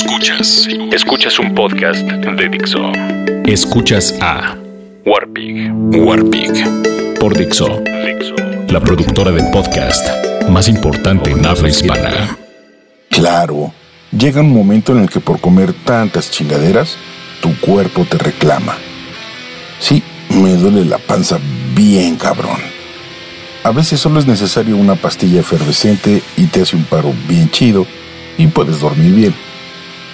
Escuchas. Escuchas un podcast de Dixo. Escuchas a Warpig. Warpig. Por Dixo. La productora de podcast más importante en habla hispana. Claro, llega un momento en el que por comer tantas chingaderas, tu cuerpo te reclama. Sí, me duele la panza bien cabrón. A veces solo es necesario una pastilla efervescente y te hace un paro bien chido y puedes dormir bien.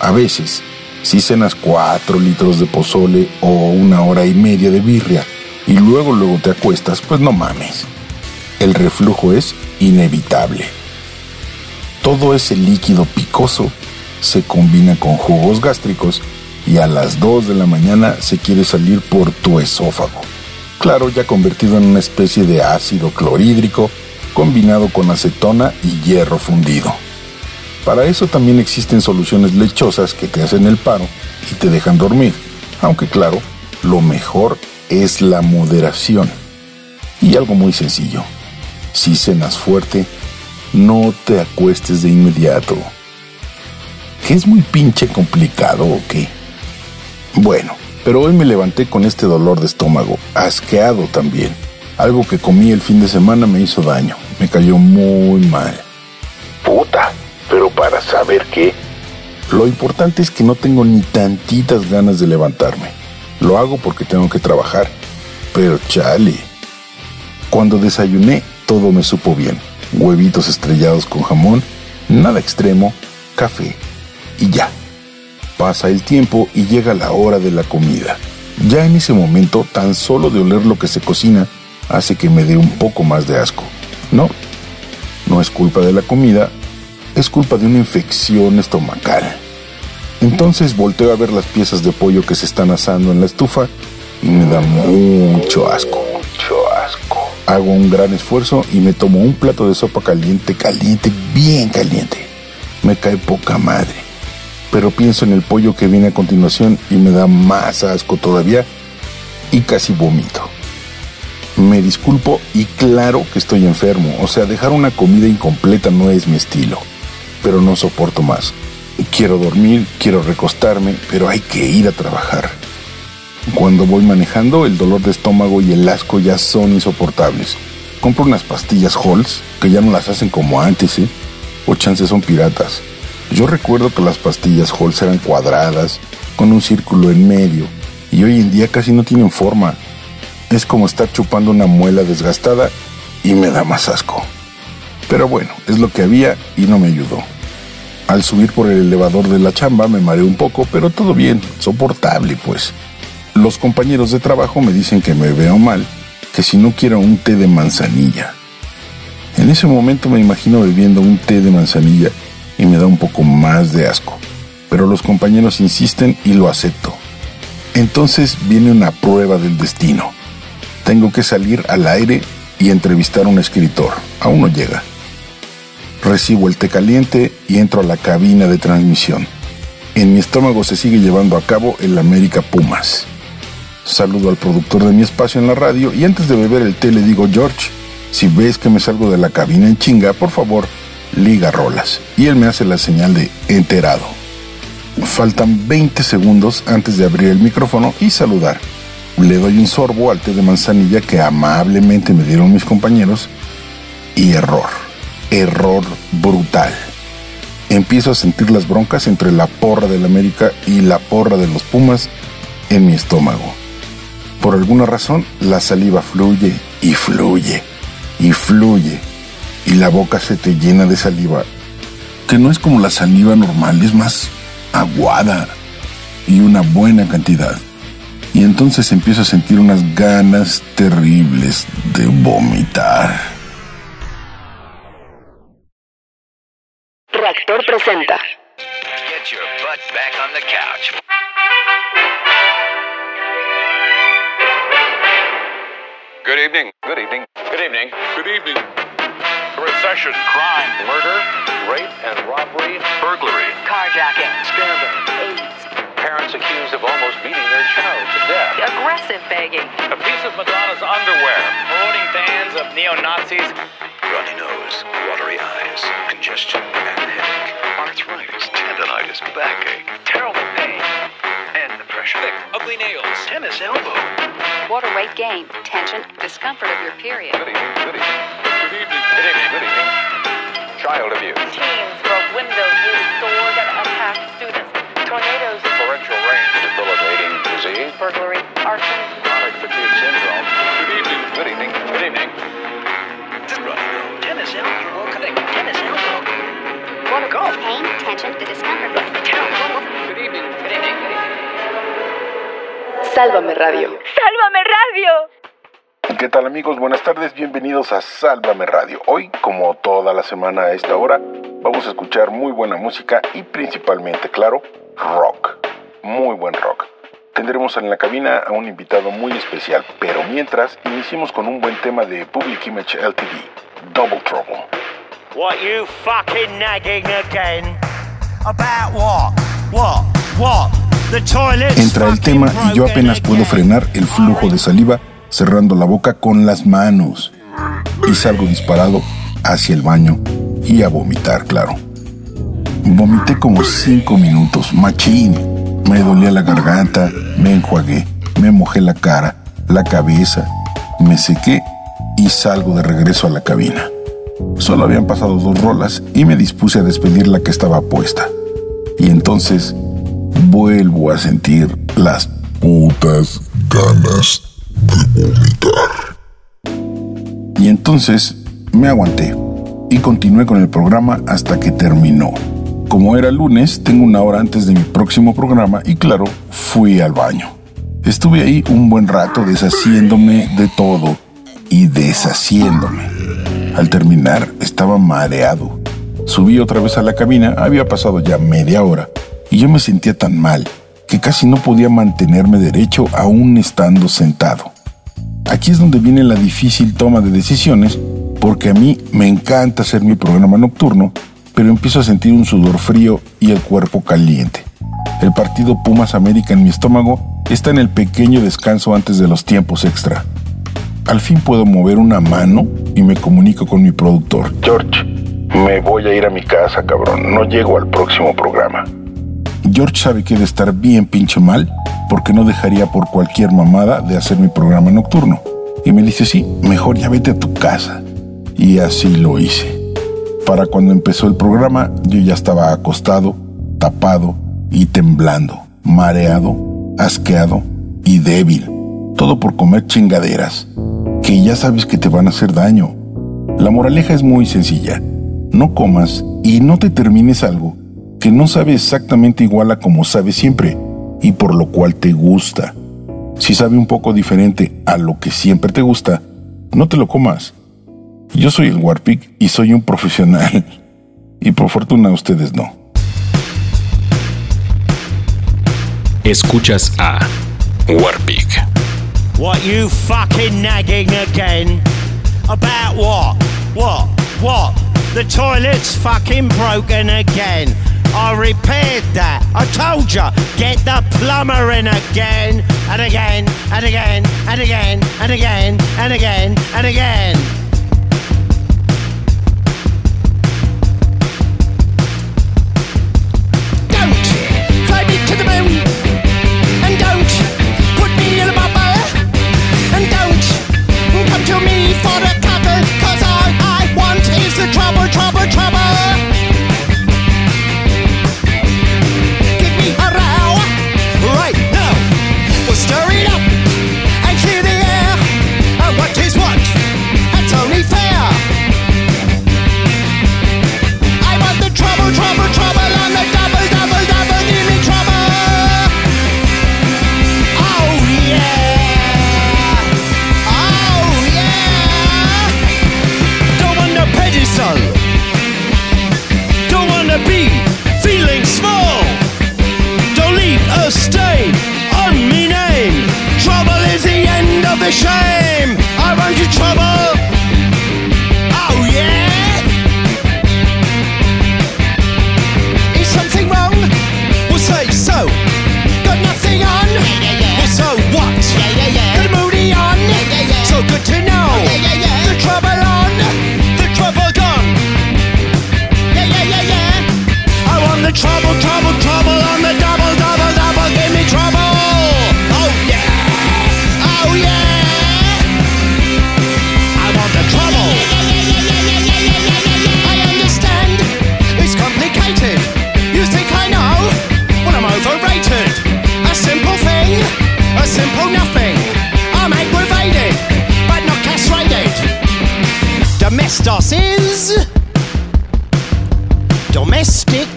A veces, si cenas cuatro litros de pozole o una hora y media de birria y luego luego te acuestas, pues no mames. El reflujo es inevitable. Todo ese líquido picoso se combina con jugos gástricos y a las 2 de la mañana se quiere salir por tu esófago. Claro, ya convertido en una especie de ácido clorhídrico combinado con acetona y hierro fundido. Para eso también existen soluciones lechosas que te hacen el paro y te dejan dormir, aunque claro, lo mejor es la moderación. Y algo muy sencillo, si cenas fuerte, no te acuestes de inmediato. ¿Que es muy pinche complicado o qué? Bueno, pero hoy me levanté con este dolor de estómago, asqueado también. Algo que comí el fin de semana me hizo daño, me cayó muy mal. Puta, saber qué. Lo importante es que no tengo ni tantitas ganas de levantarme. Lo hago porque tengo que trabajar. Pero chale. Cuando desayuné, todo me supo bien. Huevitos estrellados con jamón, nada extremo, café y ya. Pasa el tiempo y llega la hora de la comida. Ya en ese momento, tan solo de oler lo que se cocina hace que me dé un poco más de asco. No, no es culpa de la comida, es culpa de una infección estomacal. Entonces volteo a ver las piezas de pollo que se están asando en la estufa y me da mucho asco. Mucho asco. Hago un gran esfuerzo y me tomo un plato de sopa caliente, caliente, bien caliente. Me cae poca madre. Pero pienso en el pollo que viene a continuación y me da más asco todavía y casi vomito. Me disculpo y claro que estoy enfermo, o sea, dejar una comida incompleta no es mi estilo pero no soporto más. Quiero dormir, quiero recostarme, pero hay que ir a trabajar. Cuando voy manejando, el dolor de estómago y el asco ya son insoportables. Compro unas pastillas Halls, que ya no las hacen como antes, ¿eh? O chances son piratas. Yo recuerdo que las pastillas Halls eran cuadradas, con un círculo en medio, y hoy en día casi no tienen forma. Es como estar chupando una muela desgastada y me da más asco. Pero bueno, es lo que había y no me ayudó. Al subir por el elevador de la chamba me mareé un poco, pero todo bien, soportable pues. Los compañeros de trabajo me dicen que me veo mal, que si no quiero un té de manzanilla. En ese momento me imagino bebiendo un té de manzanilla y me da un poco más de asco, pero los compañeros insisten y lo acepto. Entonces viene una prueba del destino. Tengo que salir al aire y entrevistar a un escritor. Aún no llega. Recibo el té caliente y entro a la cabina de transmisión. En mi estómago se sigue llevando a cabo el América Pumas. Saludo al productor de mi espacio en la radio y antes de beber el té le digo, George, si ves que me salgo de la cabina en chinga, por favor, liga rolas. Y él me hace la señal de enterado. Faltan 20 segundos antes de abrir el micrófono y saludar. Le doy un sorbo al té de manzanilla que amablemente me dieron mis compañeros y error error brutal. Empiezo a sentir las broncas entre la porra del América y la porra de los Pumas en mi estómago. Por alguna razón, la saliva fluye y fluye y fluye y la boca se te llena de saliva, que no es como la saliva normal, es más aguada y una buena cantidad. Y entonces empiezo a sentir unas ganas terribles de vomitar. Presenta. Get your butt back on the couch. Good evening. Good evening. Good evening. Good evening. Recession, crime, murder, rape and robbery, burglary, Carjacking. scandal, AIDS. parents accused of almost beating their child to death, Aggressive begging. a piece of Madonna's underwear, promoting fans of neo-Nazis. Runny nose, watery eyes, congestion and headache, Oh, arthritis, tendonitis, backache, terrible pain, and depression, thick, ugly nails, tennis elbow, water weight gain, tension, discomfort of your period. Good evening, good evening. Good evening, good evening. Child abuse. Teens broke windows with swords and attacked students. Tornadoes. Torrential rain. Debilitating disease. Burglary. Arson. Chronic fatigue syndrome. Good evening, good evening, good evening. Sálvame Radio. ¡Sálvame radio! ¿Qué tal amigos? Buenas tardes, bienvenidos a Sálvame Radio. Hoy, como toda la semana a esta hora, vamos a escuchar muy buena música y principalmente, claro, rock. Muy buen rock. Tendremos en la cabina a un invitado muy especial, pero mientras, iniciemos con un buen tema de Public Image LTD, Double Trouble. What you fucking nagging again? About what? What? What? Entra el tema y yo apenas puedo frenar el flujo de saliva cerrando la boca con las manos. Y salgo disparado hacia el baño y a vomitar, claro. Vomité como cinco minutos, machín. Me dolía la garganta, me enjuagué, me mojé la cara, la cabeza, me sequé y salgo de regreso a la cabina. Solo habían pasado dos rolas y me dispuse a despedir la que estaba puesta. Y entonces vuelvo a sentir las putas ganas de vomitar. Y entonces me aguanté y continué con el programa hasta que terminó. Como era lunes, tengo una hora antes de mi próximo programa y claro, fui al baño. Estuve ahí un buen rato deshaciéndome de todo y deshaciéndome. Al terminar estaba mareado. Subí otra vez a la cabina, había pasado ya media hora y yo me sentía tan mal que casi no podía mantenerme derecho aún estando sentado. Aquí es donde viene la difícil toma de decisiones porque a mí me encanta hacer mi programa nocturno, pero empiezo a sentir un sudor frío y el cuerpo caliente. El partido Pumas América en mi estómago está en el pequeño descanso antes de los tiempos extra. Al fin puedo mover una mano y me comunico con mi productor. George, me voy a ir a mi casa, cabrón. No llego al próximo programa. George sabe que de estar bien pinche mal porque no dejaría por cualquier mamada de hacer mi programa nocturno. Y me dice, sí, mejor ya vete a tu casa. Y así lo hice. Para cuando empezó el programa, yo ya estaba acostado, tapado y temblando, mareado, asqueado y débil. Todo por comer chingaderas, que ya sabes que te van a hacer daño. La moraleja es muy sencilla. No comas y no te termines algo que no sabe exactamente igual a como sabe siempre y por lo cual te gusta. Si sabe un poco diferente a lo que siempre te gusta, no te lo comas. Yo soy el Warpig y soy un profesional. Y por fortuna ustedes no. Escuchas a Warpig. What you fucking nagging again? About what? What? What? The toilet's fucking broken again. I repaired that. I told ya, get the plumber in again and again and again and again and again and again and again. Don't fly me to the moon and don't put me in a bubble and don't come to me for the domestic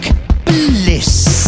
bliss.